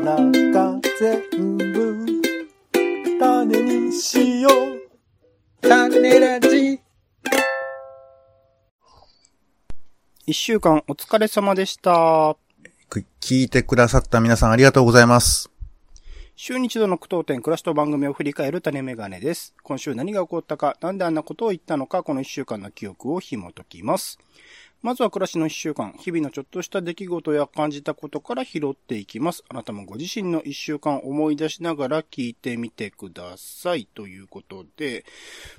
の中全部種にしよう。種ラジ。一週間お疲れ様でした。く聞いてくださった皆さんありがとうございます。週に一度の苦闘点、暮らしと番組を振り返る種メガネです。今週何が起こったか、なんであんなことを言ったのか、この一週間の記憶を紐解きます。まずは暮らしの一週間、日々のちょっとした出来事や感じたことから拾っていきます。あなたもご自身の一週間思い出しながら聞いてみてください。ということで、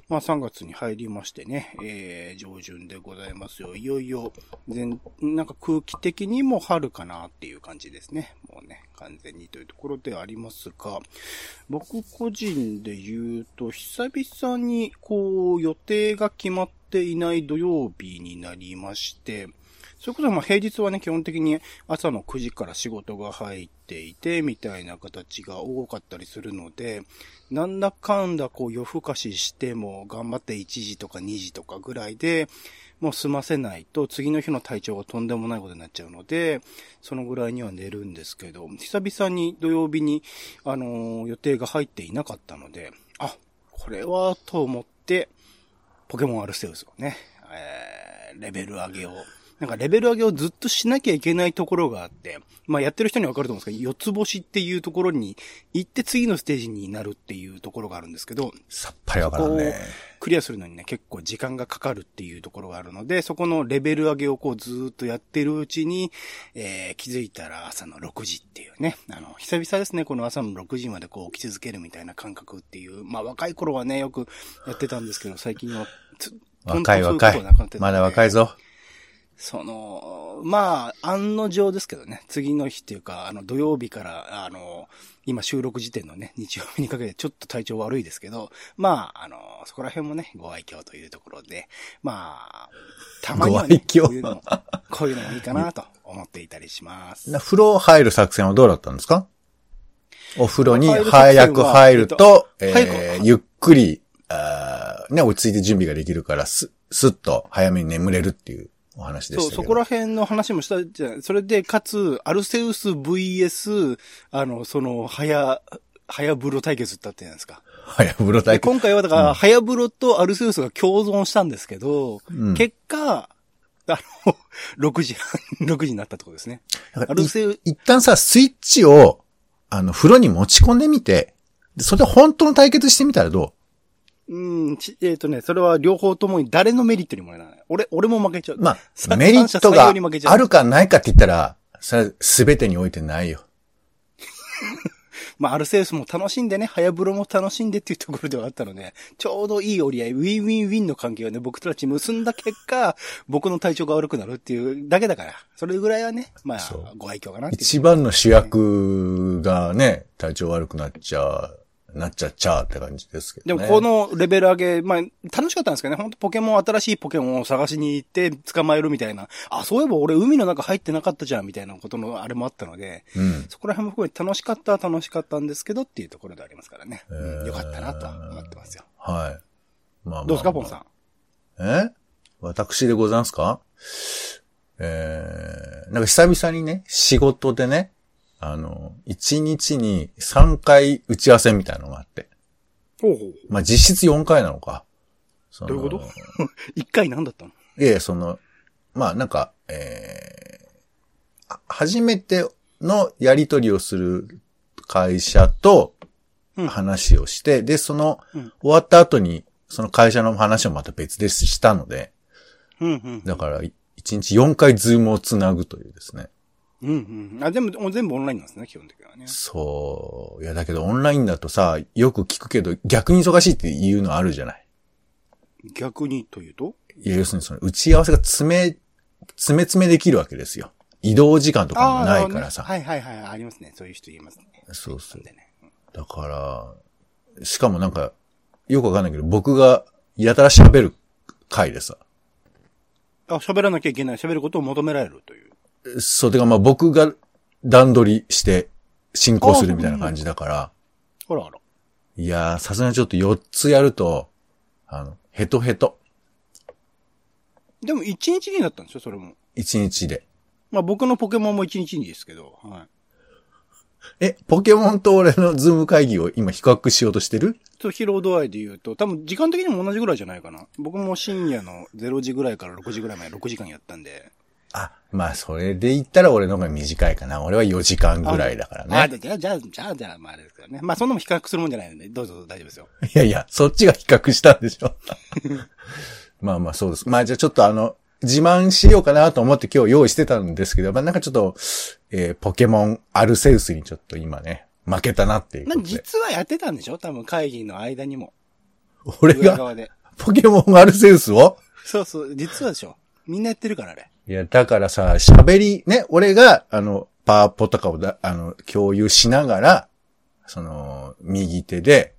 まあ3月に入りましてね、えー、上旬でございますよ。いよいよ、全、なんか空気的にも春かなっていう感じですね。もうね、完全にというところでありますが、僕個人で言うと、久々にこう予定が決まってていない土曜日になりまして、それこそまあ平日はね、基本的に朝の9時から仕事が入っていて、みたいな形が多かったりするので、なんだかんだこう夜更かししても頑張って1時とか2時とかぐらいで、もう済ませないと次の日の体調がとんでもないことになっちゃうので、そのぐらいには寝るんですけど、久々に土曜日に、あのー予定が入っていなかったので、あ、これはと思って、ポケモンアルセウスをね、えー、レベル上げを、なんかレベル上げをずっとしなきゃいけないところがあって、まあやってる人にはわかると思うんですけど、四つ星っていうところに行って次のステージになるっていうところがあるんですけど、さっぱりわからんね。クリアするのにね、結構時間がかかるっていうところがあるので、そこのレベル上げをこうずーっとやってるうちに、えー、気づいたら朝の6時っていうね、あの、久々ですね、この朝の6時までこう起き続けるみたいな感覚っていう、まあ若い頃はね、よくやってたんですけど、最近はつ、若い若いまだ若いぞ。その、まあ、案の定ですけどね、次の日っていうか、あの、土曜日から、あの、今収録時点のね、日曜日にかけてちょっと体調悪いですけど、まあ、あの、そこら辺もね、ご愛嬌というところで、まあ、たまには、ね、こういうのも、こういうのもいいかなと思っていたりします。な風呂入る作戦はどうだったんですか？お風呂に早く入ると、えっとえゆっくり、あーね、落ち着いて準備ができるから、す、すっと早めに眠れるっていうお話でしたそう。そこら辺の話もしたじゃない。それで、かつ、アルセウス VS、あの、その、早、早風呂対決だったじゃないですか。早風呂で体験。今回はだから、早風呂とアルセウスが共存したんですけど、うん結果、あの、6時半、6時になったってことですね。アルセウ、一旦さ、スイッチを、あの、風呂に持ち込んでみて、でそれで本当の対決してみたらどう？ん、ちえっ、とね、それは両方ともに誰のメリットにもならない。俺、俺も負けちゃう。うまさあ、メリットがあるかないかって言ったら、それは全てにおいてないよ。まあ、アルセウスも楽しんでね、早風呂も楽しんでっていうところではあったので、ちょうどいい折り合い、ウィンウィンウィンの関係をね、僕たち結んだ結果、僕の体調が悪くなるっていうだけだから、それぐらいはね、まあご愛嬌かなっていう。一番の主役がね、体調悪くなっちゃ、なっちゃっちゃって感じですけどね。でもこのレベル上げ、まあ、楽しかったんですけどね、本当ポケモン、新しいポケモンを探しに行って捕まえるみたいな、あ、そういえば俺海の中入ってなかったじゃん、みたいなことのあれもあったので、うん。そこら辺も含めて楽しかったは楽しかったんですけどっていうところでありますからね。えーうんよかったなとは思ってますよ。はい。まあまあまあどうですか、ポンさん？え？私でございますか？えー、なんか久々にね、仕事でね、あの、1日に3回打ち合わせみたいなのがあって。ほうほう。まあ実質4回なのか。どういうこと？一回何だったの？いやいや、その、まあなんか、えー、あ初めてのやり取りをする会社とうん話をして、で、その、うん終わった後に、その会社の話をまた別でしたので、うんうん。だから、い1日4回ズームをつなぐというですね。うんうん。あ、全部、全部オンラインなんですね、基本的にはね。そう。いや、だけどオンラインだとさ、よく聞くけど、逆に忙しいっていうのあるじゃない。逆にというと？いや要するにその打ち合わせが詰め、詰め詰めできるわけですよ。移動時間とかもないからさ。ねはいはいはい、ありますね。そういう人言いますね。そうそうでね。うんだから、しかもなんか、よくわかんないけど、僕がやたら喋る回でさ。あ、喋らなきゃいけない、喋ることを求められるという。そう、てかまあ僕が段取りして進行するみたいな感じだから、ほらほら。いやー、さすがにちょっと4つやると、あの、ヘトヘト。でも一日になったんですよ、それも。1日で。まあ僕のポケモンも一日にですけど、はい。え、ポケモンと俺のズーム会議を今比較しようとしてる？と疲労度合いで言うと、多分時間的にも同じぐらいじゃないかな。僕も深夜の0時ぐらいから6時ぐらいまで6時間やったんで。あ、まあ、それで言ったら俺の方が短いかな。俺は4時間ぐらいだからあ、ね。じゃあ、じゃあ、じゃあ、じゃあ、まああれですけどね。まあそんなもん比較するもんじゃないので、どうぞ大丈夫ですよ。いやいや、そっちが比較したんでしょ。まあまあそうです。まあじゃあちょっとあの、自慢しようかなと思って今日用意してたんですけど、まあなんかちょっと、えーポケモンアルセウスにちょっと今ね、負けたなっていうまあ。実はやってたんでしょ？多分会議の間にも。俺が。ポケモンアルセウスを？そうそう、実はでしょみんなやってるからあれ。いや、だからさ、喋り、ね、俺が、あの、パワポとかをだ、あの、共有しながら、その、右手で、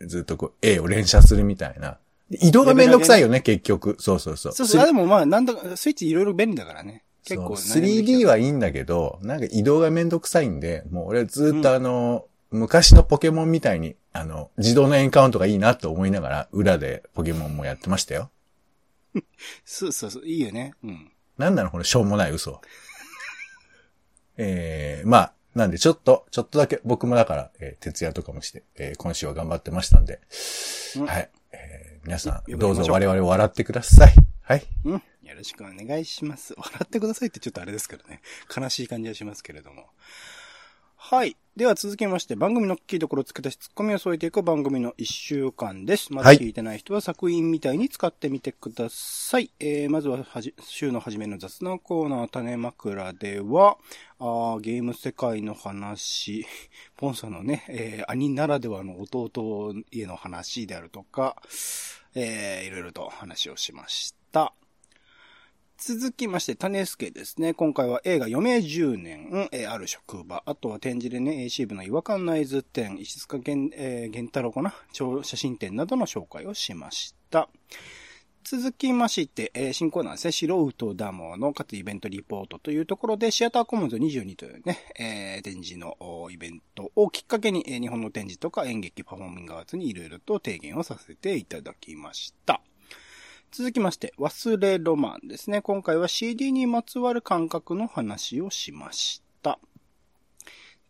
ずっとこう、A を連射するみたいな。移動がめんどくさいよね、結局。そうそうそう。そうそう、あでもまあ、なんだか、スイッチいろいろ便利だからね。結構、そう 3D はいいんだけど、なんか移動がめんどくさいんで、もう俺ずっとあの、昔のポケモンみたいに、あの、自動のエンカウントがいいなと思いながら、裏でポケモンもやってましたよ。そうそうそう、いいよね。うん。なんなのこのしょうもない嘘。えー、まあ、なんでちょっと、ちょっとだけ僕もだから、えー徹夜とかもして、えー今週は頑張ってましたんで、うんはい。えー皆さん、よどうぞ我々を笑ってください。はい。うん。よろしくお願いします。笑ってくださいってちょっとあれですけどね。悲しい感じはしますけれども。はい。では続きまして、番組のキーところを付け足しツッコミを添えていく番組の一週間です。まだはい聞いてない人は作品みたいに使ってみてください。えー、まずははじ、週の初めの雑談コーナー種枕では、あーゲーム世界の話、ポンさんのね、えー、兄ならではの弟への話であるとか、えー、いろいろと話をしました。続きまして、種助ですね。今回は映画余命10年、えある職場、あとは展示でね、AC 部の違和感内図展、石塚源、えー太郎かな？超写真展などの紹介をしました。続きまして、えー新コーナーですね、素人ダモのかつイベントリポートというところで、シアターコモンズ22というね、えー展示のイベントをきっかけに、えー日本の展示とか演劇パフォーミングアーツにいろいろと提言をさせていただきました。続きまして、忘れロマンですね。今回は CD にまつわる感覚の話をしました。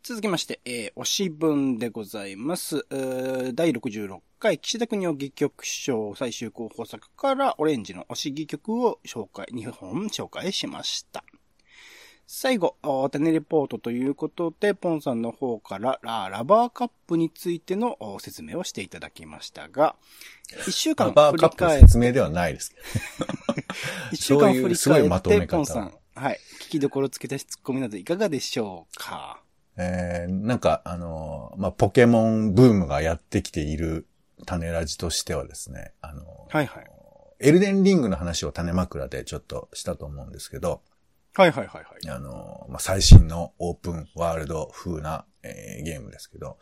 続きまして、えー、推し文でございます。第66回岸田国を戯曲賞最終候補作からオレンジの推し戯曲を紹介、2本紹介しました。最後、おテネレポートということで、ポンさんの方からララバーカップについてのお説明をしていただきましたが、一週間カバーカップ振り返っの説明ではないですけど。一週間振りそういうすごい返って、まとめ方ポンさん。はい。聞きどころつけたしツッコミなどいかがでしょうか？えー、なんか、あのーまあ、ポケモンブームがやってきている種ラジとしてはですね、あのーはいはい。エルデンリングの話を種枕でちょっとしたと思うんですけど、はいはいはいはい。あのーまあ、最新のオープンワールド風な、えーゲームですけど、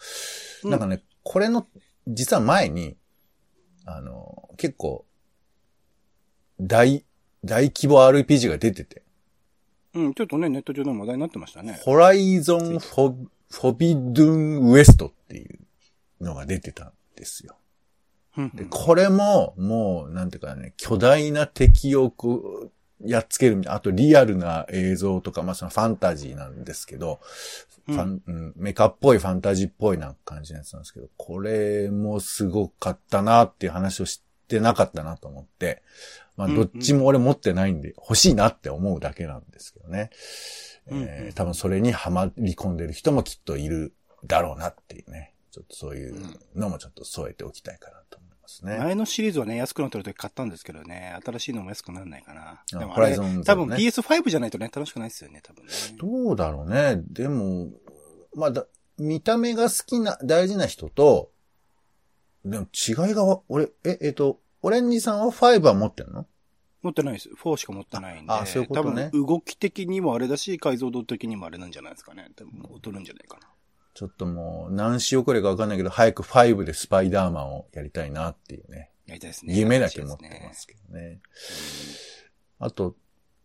うんなんかね、これの、実は前に、あのー結構、大、大規模 RPG が出てて、うん、ちょっとね、ネット上でも話題になってましたね。ホライゾンフォ、フォビドゥンウエストっていうのが出てたんですよ。うんで、これも、もう、なんていうかね、巨大な敵をこう、やっつけるみたいな、あとリアルな映像とか、まあそのファンタジーなんですけど、うんファンうん、メカっぽいファンタジーっぽいな感じのやつなんですけど、これもすごかったなっていう話をしてなかったなと思って、まあうんどっちも俺持ってないんで、欲しいなって思うだけなんですけどね。うんえー多分それにはまり込んでる人もきっといるだろうなっていうね。ちょっとそういうのもちょっと添えておきたいかなと思いますね。前のシリーズはね、安くなってる時買ったんですけどね、新しいのも安くならないかな。あでもあれ、ホライゾンゼ多分ロね PS5 じゃないとね、楽しくないですよね、多分ね。どうだろうね。でも、まあだ、見た目が好きな、大事な人と、でも違いがわ、俺、え、えっと、オレンジさんは5は持ってんの？持ってないです。4しか持ってないんで。ああそういうことね多分動き的にもあれだし、解像度的にもあれなんじゃないですかね。多分劣るんじゃないかな。ちょっともう、何し遅れかわかんないけど、早く5でスパイダーマンをやりたいなっていうね。やりたいですね。夢だけ持ってますけどね。あと、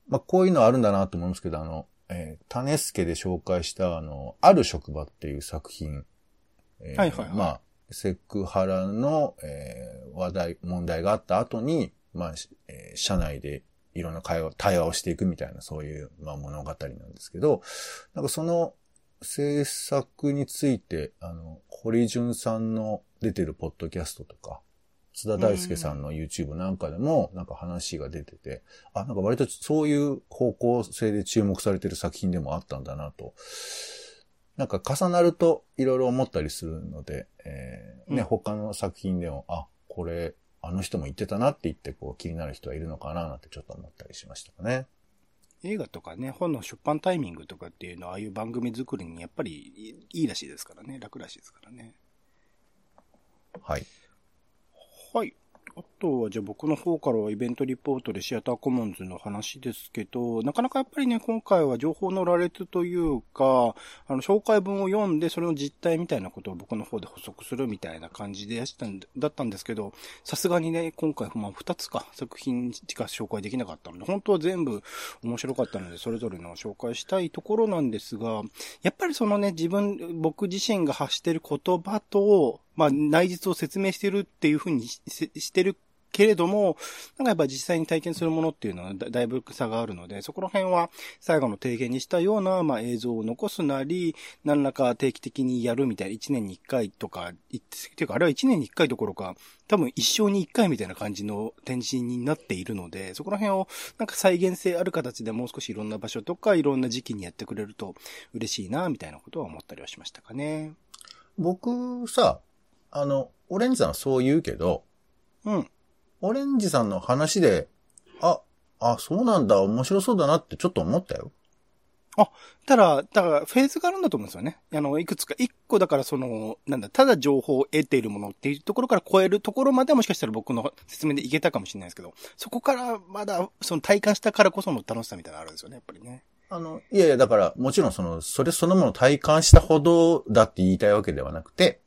まあ、こういうのあるんだなと思うんですけど、あの、えー、種助で紹介した、あの、ある職場っていう作品。えーはいはいはいまあ、セクハラの、えー話題、問題があった後に、まあ、しえー社内でいろんな会話、対話をしていくみたいな、そういう、まあ、物語なんですけど、なんかその、制作について、あの、堀潤さんの出てるポッドキャストとか、津田大介さんの YouTube なんかでも、なんか話が出てて、あ、なんか割とそういう方向性で注目されてる作品でもあったんだなと。なんか重なるといろいろ思ったりするので、えー、ね、うん他の作品でも、あ、これ、あの人も言ってたなって言って、こう気になる人はいるのかななんてちょっと思ったりしましたかね。映画とかね、本の出版タイミングとかっていうのは、ああいう番組作りにやっぱりいいらしいですからね。楽らしいですからね。はい。はい。あとは、じゃあ僕の方からはイベントリポートでシアターコモンズの話ですけど、なかなかやっぱりね、今回は情報の羅列というか、あの、紹介文を読んで、それの実態みたいなことを僕の方で補足するみたいな感じでやしたんだったんですけど、さすがにね、今回、まあ、二つか、作品しか紹介できなかったので、本当は全部面白かったので、それぞれの紹介したいところなんですが、やっぱりそのね、自分、僕自身が発してる言葉と、まあ、内実を説明してるっていうふうにししてるけれども、なんかやっぱ実際に体験するものっていうのはだだいぶ差があるので、そこら辺は最後の提言にしたような、まあ、映像を残すなり、何らか定期的にやるみたいな、1年に1回とか、いっていうか、あれは1年に1回どころか、多分一生に1回みたいな感じの展示になっているので、そこら辺をなんか再現性ある形でもう少しいろんな場所とか、いろんな時期にやってくれると嬉しいな、みたいなことは思ったりはしましたかね。僕さ、あの、オレンジさんはそう言うけど、うん。オレンジさんの話で、あ、あ、そうなんだ、面白そうだなってちょっと思ったよ。ただ、だから、フェーズがあるんだと思うんですよね。あの、いくつか、一個だからその、なんだ、ただ情報を得ているものっていうところから超えるところまではもしかしたら僕の説明でいけたかもしれないですけど、そこからまだ、その体感したからこその楽しさみたいなのあるんですよね、やっぱりね。あの、いやいや、だから、もちろんその、それそのものを体感したほどだって言いたいわけではなくて、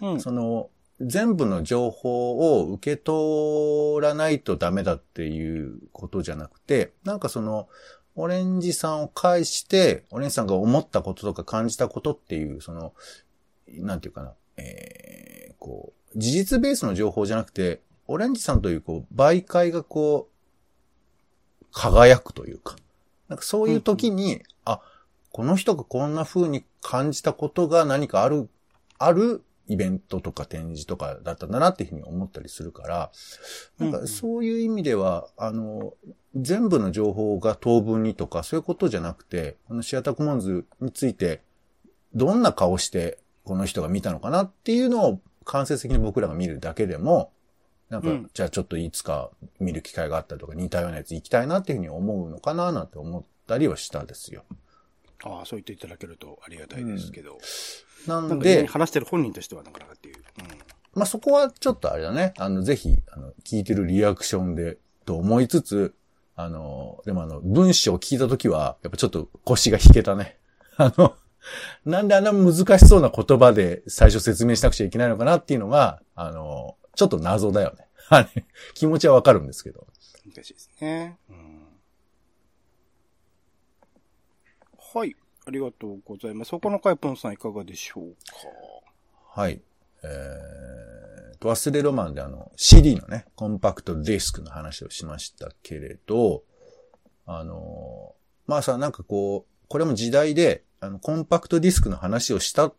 うん。その、全部の情報を受け取らないとダメだっていうことじゃなくて、なんかその、オレンジさんを介して、オレンジさんが思ったこととか感じたことっていう、その、なんていうかな、えー、こう、事実ベースの情報じゃなくて、オレンジさんという、こう、媒介がこう、輝くというか、なんかそういう時に、あ、この人がこんな風に感じたことが何かある、あるイベントとか展示とかだったんだなっていうふうに思ったりするから、なんかそういう意味では、あの、全部の情報が当分にとかそういうことじゃなくて、このシアターコモンズについて、どんな顔してこの人が見たのかなっていうのを間接的に僕らが見るだけでも、なんか、うんじゃあちょっといつか見る機会があったりとか似たようなやつ行きたいなっていうふうに思うのかななんて思ったりはしたですよ。ああ、そう言っていただけるとありがたいですけど。ななんんかね、で、話してる本人としてはなかなかっていう。まあ、そこはちょっとあれだね。あの、ぜひ、あの、聞いてるリアクションで、と思いつつ、あの、でもあの、文章を聞いたときは、やっぱちょっと腰が引けたね。あの、なんであんな難しそうな言葉で最初説明しなくちゃいけないのかなっていうのが、あの、ちょっと謎だよね。あれ、気持ちはわかるんですけど。うん。難しいですね。うん。はい。ありがとうございます。他のカイポンさんいかがでしょうか？はい。えーと、忘れロマンであの、CD のね、コンパクトディスクの話をしましたけれど、あのーまあさ、なんかこう、これも時代で、あの、コンパクトディスクの話をした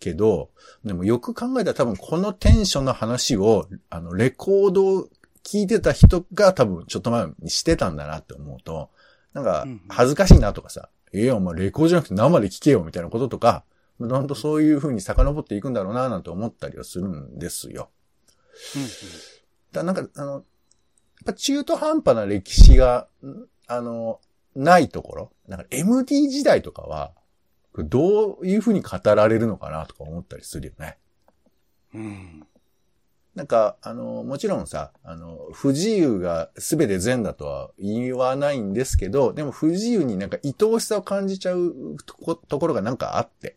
けど、でもよく考えたら多分このテンションの話を、あの、レコードを聞いてた人が多分ちょっと前にしてたんだなって思うと、なんかうんうん、恥ずかしいなとかさ、ええお前レコードじゃなくて生で聞けよみたいなこととか、どんどんそういう風に遡っていくんだろうななんて思ったりはするんですよ。うんだなんか、あの、やっぱ中途半端な歴史が、んあの、ないところ、なんか MD 時代とかは、どういう風に語られるのかなとか思ったりするよね。うん。うん。なんか、あの、もちろんさ、あの、不自由が全て善だとは言わないんですけど、でも不自由になんか愛おしさを感じちゃうとこところがなんかあって。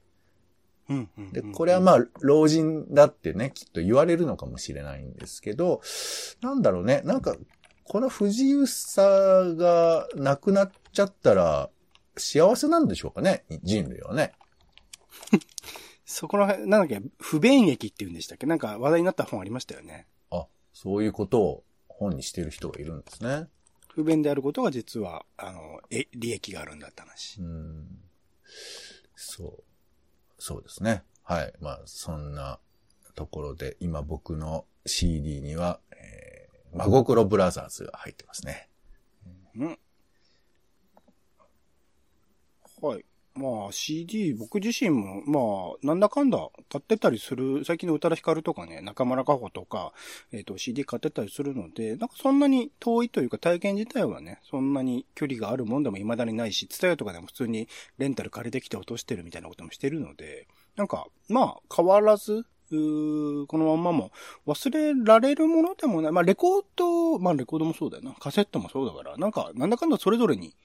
で、これはまあ、老人だってね、きっと言われるのかもしれないんですけど、なんだろうね、なんか、この不自由さがなくなっちゃったら、幸せなんでしょうかね人類はね。そこら辺、なんだっけ、不便益って言うんでしたっけ？なんか話題になった本ありましたよね。あ、そういうことを本にしてる人がいるんですね。不便であることが実は、あの、え、利益があるんだって話う。ん。そう。そうですね。はい。まあ、そんなところで、今僕の CD には、えー、真心ブラザーズが入ってますね。うん。はい。まあ CD、僕自身も、まあ、なんだかんだ買ってたりする、最近の宇多田ヒカルとかね、中村佳穂とか、えっ、と CD 買ってたりするので、なんかそんなに遠いというか体験自体はね、そんなに距離があるもんでも未だにないし、ツタヤとかでも普通にレンタル借りてきて落としてるみたいなこともしてるので、なんか、まあ、変わらず、うこのまんまも忘れられるものでもない。まあ、レコード、まあ、レコードもそうだよな。カセットもそうだから、なんか、なんだかんだそれぞれに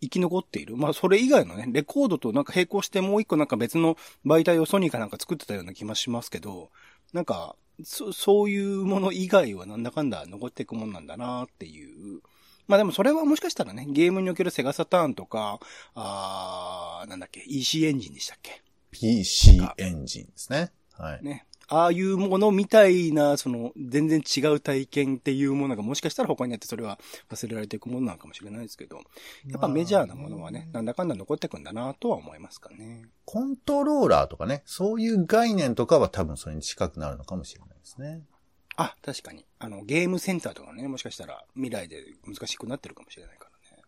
生き残っている。まあ、それ以外のね、レコードとなんか並行してもう一個なんか別の媒体をソニーかなんか作ってたような気もしますけど、なんか、そ、そういうもの以外はなんだかんだ残っていくもんなんだなっていう。まあでもそれはもしかしたらね、ゲームにおけるセガサターンとか、あー、なんだっけ、EC エンジンでしたっけ？PC エンジンですね。はい。ね。ああいうものみたいな、その、全然違う体験っていうものがもしかしたら他にあってそれは忘れられていくものなのかもしれないですけど、やっぱメジャーなものはね、なんだかんだ残っていくんだなとは思いますかね。コントローラーとかね、そういう概念とかは多分それに近くなるのかもしれないですね。あ、確かに。あの、ゲームセンターとかね、もしかしたら未来で難しくなってるかもしれないからね。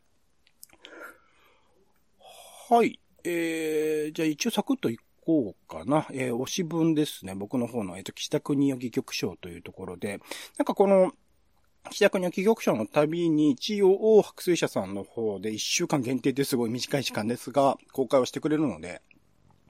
はい。えー、じゃあ一応サクッといこうかな。えー、推し文ですね。僕の方の、えっ、と、岸田国義局賞というところで、なんかこの、岸田国義局賞の旅に一応、白水社さんの方で1週間限定ですごい短い時間ですが、公開をしてくれるので、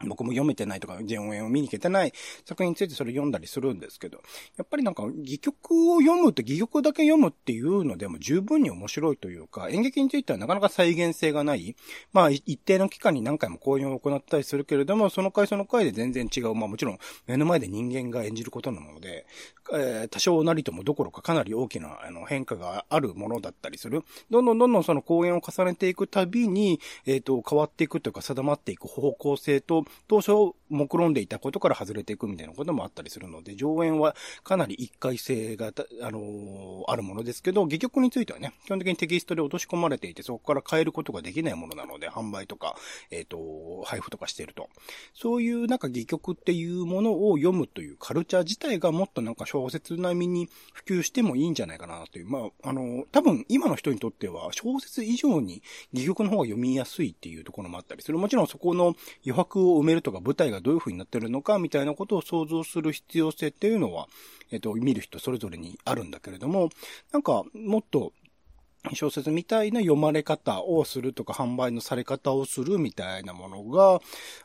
僕も読めてないとか、全演を見に行けてない作品についてそれ読んだりするんですけど、やっぱりなんか、戯曲を読むって、戯曲だけ読むっていうのでも十分に面白いというか、演劇についてはなかなか再現性がない。まあ、一定の期間に何回も公演を行ったりするけれども、その回その回で全然違う。まあもちろん、目の前で人間が演じることなので、えー、多少なりともどころかかなり大きなあの変化があるものだったりする。どんどんどんどんその公演を重ねていくたびに、えっ、と、変わっていくというか定まっていく方向性と、当初目論んでいたことから外れていくみたいなこともあったりするので、上演はかなり一回性が、あのーあるものですけど、戯曲についてはね、基本的にテキストで落とし込まれていて、そこから変えることができないものなので、販売とか、えっ、と、配布とかしていると。そういうなんか戯曲っていうものを読むというカルチャー自体がもっとなんか小説並みに普及してもいいんじゃないかなという。まあ、あの、多分今の人にとっては小説以上に戯曲の方が読みやすいっていうところもあったりする。もちろんそこの余白を埋めるとか舞台がどういう風になってるのかみたいなことを想像する必要性っていうのは、えっと、見る人それぞれにあるんだけれども、なんかもっと小説みたいな読まれ方をするとか販売のされ方をするみたいなものが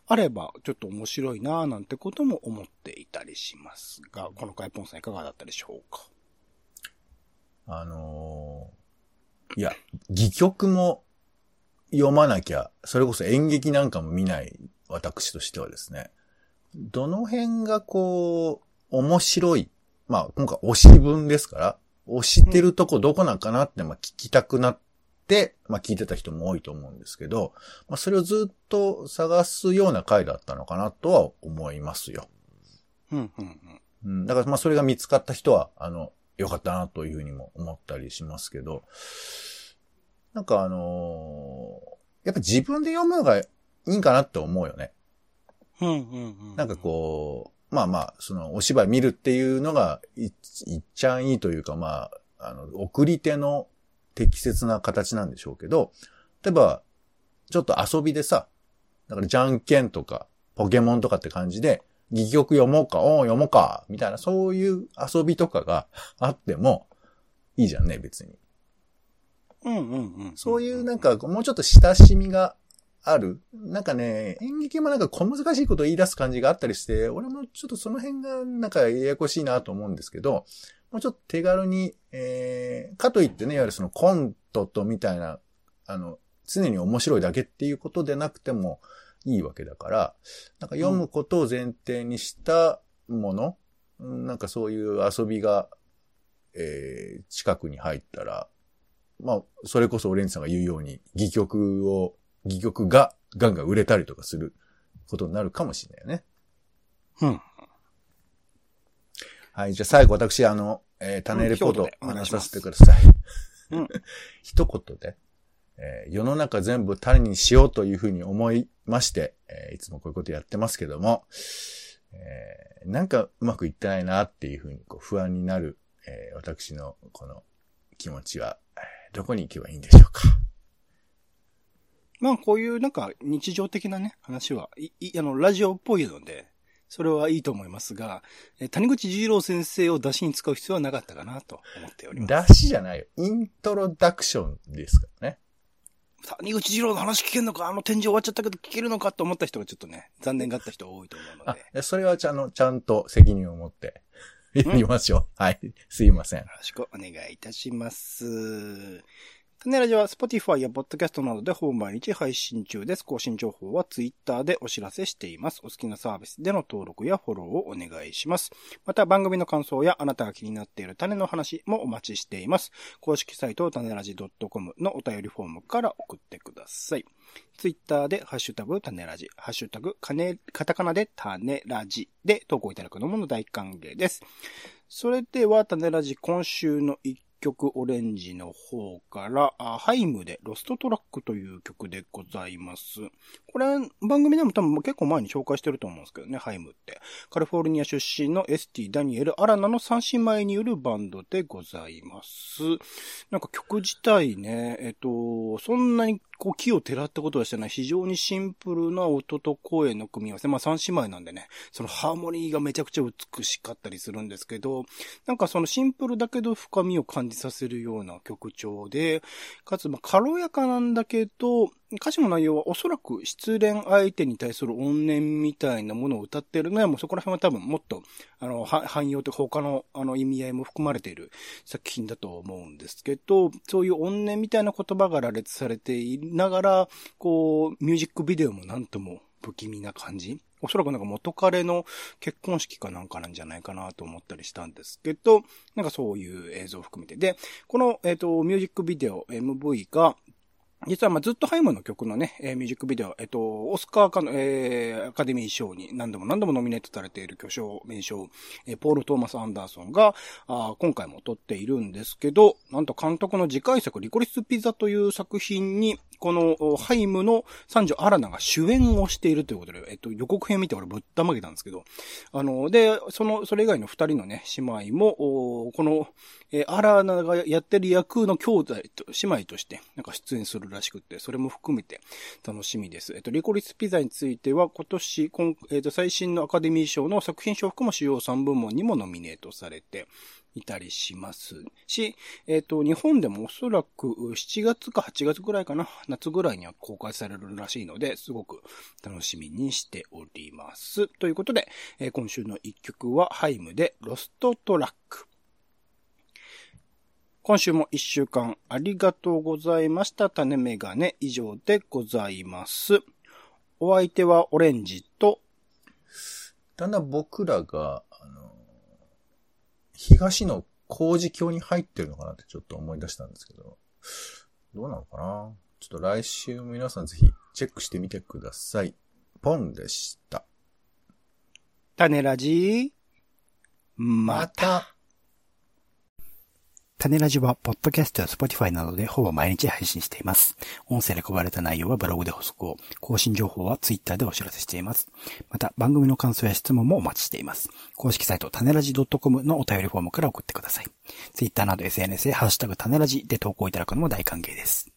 あればちょっと面白いなぁなんてことも思っていたりしますが、この回ポンさんいかがだったでしょうか？あのーいや、戯曲も読まなきゃ、それこそ演劇なんかも見ない私としてはですね、どの辺がこう、面白い。まあ、今回推し文ですから、推してるとこどこなんかなって、まあ聞きたくなって、まあ聞いてた人も多いと思うんですけど、まあそれをずっと探すような回だったのかなとは思いますよ。うん、うん、うん。うん、だからまあそれが見つかった人は、あの、よかったなというふうにも思ったりしますけど、なんかあのーやっぱ自分で読むのがいいんかなって思うよね。うん、うん、うん。なんかこう、まあまあ、そのお芝居見るっていうのがい、いっちゃんいいというか、まあ、あの、送り手の適切な形なんでしょうけど、例えば、ちょっと遊びでさ、だからじゃんけんとか、ポケモンとかって感じで、戯曲読もうか、おう読もうか、みたいな、そういう遊びとかがあっても、いいじゃんね、別に。うん、うん、うん。そういうなんか、もうちょっと親しみがある？なんかね、演劇もなんか小難しいことを言い出す感じがあったりして、俺もちょっとその辺がなんかややこしいなと思うんですけど、もうちょっと手軽に、えー、かといってね、いわゆるそのコントとみたいな、あの、常に面白いだけっていうことでなくてもいいわけだから、なんか読むことを前提にしたもの、うんなんかそういう遊びが、えー、近くに入ったら、まあ、それこそオレンジさんが言うように、戯曲を、戯曲がガンガン売れたりとかすることになるかもしれないよね。うん。はい。じゃあ最後私、あの、えー、種レポート話させてください。うん 一言で。えー世の中全部種にしようというふうに思いまして、えーいつもこういうことやってますけども、えーなんかうまくいってないなっていうふうにこう不安になる、えー私のこの気持ちは、えーどこに行けばいいんでしょうか。まあ、こういうなんか日常的なね、話は、い、いあの、ラジオっぽいので、それはいいと思いますが、え谷口二郎先生を出しに使う必要はなかったかなと思っております。出しじゃないよ。イントロダクションですからね。谷口二郎の話聞けんのか？あの展示終わっちゃったけど聞けるのかと思った人がちょっとね、残念がった人多いと思うのあで。よ、いやそれはちゃんと、ちゃんと責任を持って、やりましょう。はい。すいません。ろしくお願いいたします。種ラジは Spotify や Podcast などでほぼ毎日配信中です。更新情報は Twitter でお知らせしています。お好きなサービスでの登録やフォローをお願いします。また番組の感想やあなたが気になっている種の話もお待ちしています。公式サイト種ラジ .com のお便りフォームから送ってください。ツイッターでハッシュタグ種ラジ、ハッシュタグかね、カタカナで種ラジで投稿いただくのも大歓迎です。それでは、種ラジ今週の一曲オレンジの方から、 HAIM で Lost Track という曲でございます。これ、番組でも多分結構前に紹介してると思うんですけどね、 HAIM って。カリフォルニア出身のエスティ・ダニエル・アラナの三姉妹によるバンドでございます。なんか曲自体ね、えっと、そんなにこう奇をてらったことはしてない非常にシンプルな音と声の組み合わせ。まあ三姉妹なんでね、そのハーモニーがめちゃくちゃ美しかったりするんですけど、なんかそのシンプルだけど深みを感じさせるような曲調で、かつまあ軽やかなんだけど、歌詞の内容はおそらく失恋相手に対する怨念みたいなものを歌ってるのはもうそこら辺は多分もっと、あの、汎用とか他のあの意味合いも含まれている作品だと思うんですけど、そういう怨念みたいな言葉が羅列されていながら、こう、ミュージックビデオもなんとも不気味な感じおそらくなんか元彼の結婚式かなんかなんじゃないかなと思ったりしたんですけど、なんかそういう映像を含めて。で、この、えっ、と、ミュージックビデオ MV が、実は、まあ、ずっとハイムの曲のね、えーミュージックビデオ、えっと、オスカーかの、えーアカデミー賞に何度も何度もノミネートされている巨匠、名称、えーポール・トーマス・アンダーソンが、あ今回も撮っているんですけど、なんと監督の次回作、リコリス・ピザという作品に、この、ハイムの三女アラナが主演をしているということで、えっと、予告編見て俺ぶったまげたんですけど、あの、で、その、それ以外の二人のね、姉妹も、この、えーアラナがやってる役の兄弟と、姉妹として、なんか出演するらしくって、それも含めて楽しみです。えっと、リコリスピザについては、今年、えっと、最新のアカデミー賞の作品賞含む主要3部門にもノミネートされていたりしますし、えっと、日本でもおそらく7月か8月ぐらいかな、夏ぐらいには公開されるらしいので、すごく楽しみにしております。ということで、えー今週の一曲は、ハイムでロストトラック。今週も一週間ありがとうございました。種メガネ以上でございます。お相手はオレンジと、だんだん僕らが、東の工事橋に入ってるのかなってちょっと思い出したんですけど、どうなのかな？ちょっと来週も皆さんぜひチェックしてみてください。ポンでした。種ラジまた。種ラジは、ポッドキャストやスポティファイなどでほぼ毎日配信しています。音声で配られた内容はブログで補足を、更新情報はツイッターでお知らせしています。また、番組の感想や質問もお待ちしています。公式サイト、種ラジ .com のお便りフォームから送ってください。ツイッターなど SNS でハッシュタグ種ラジで投稿いただくのも大歓迎です。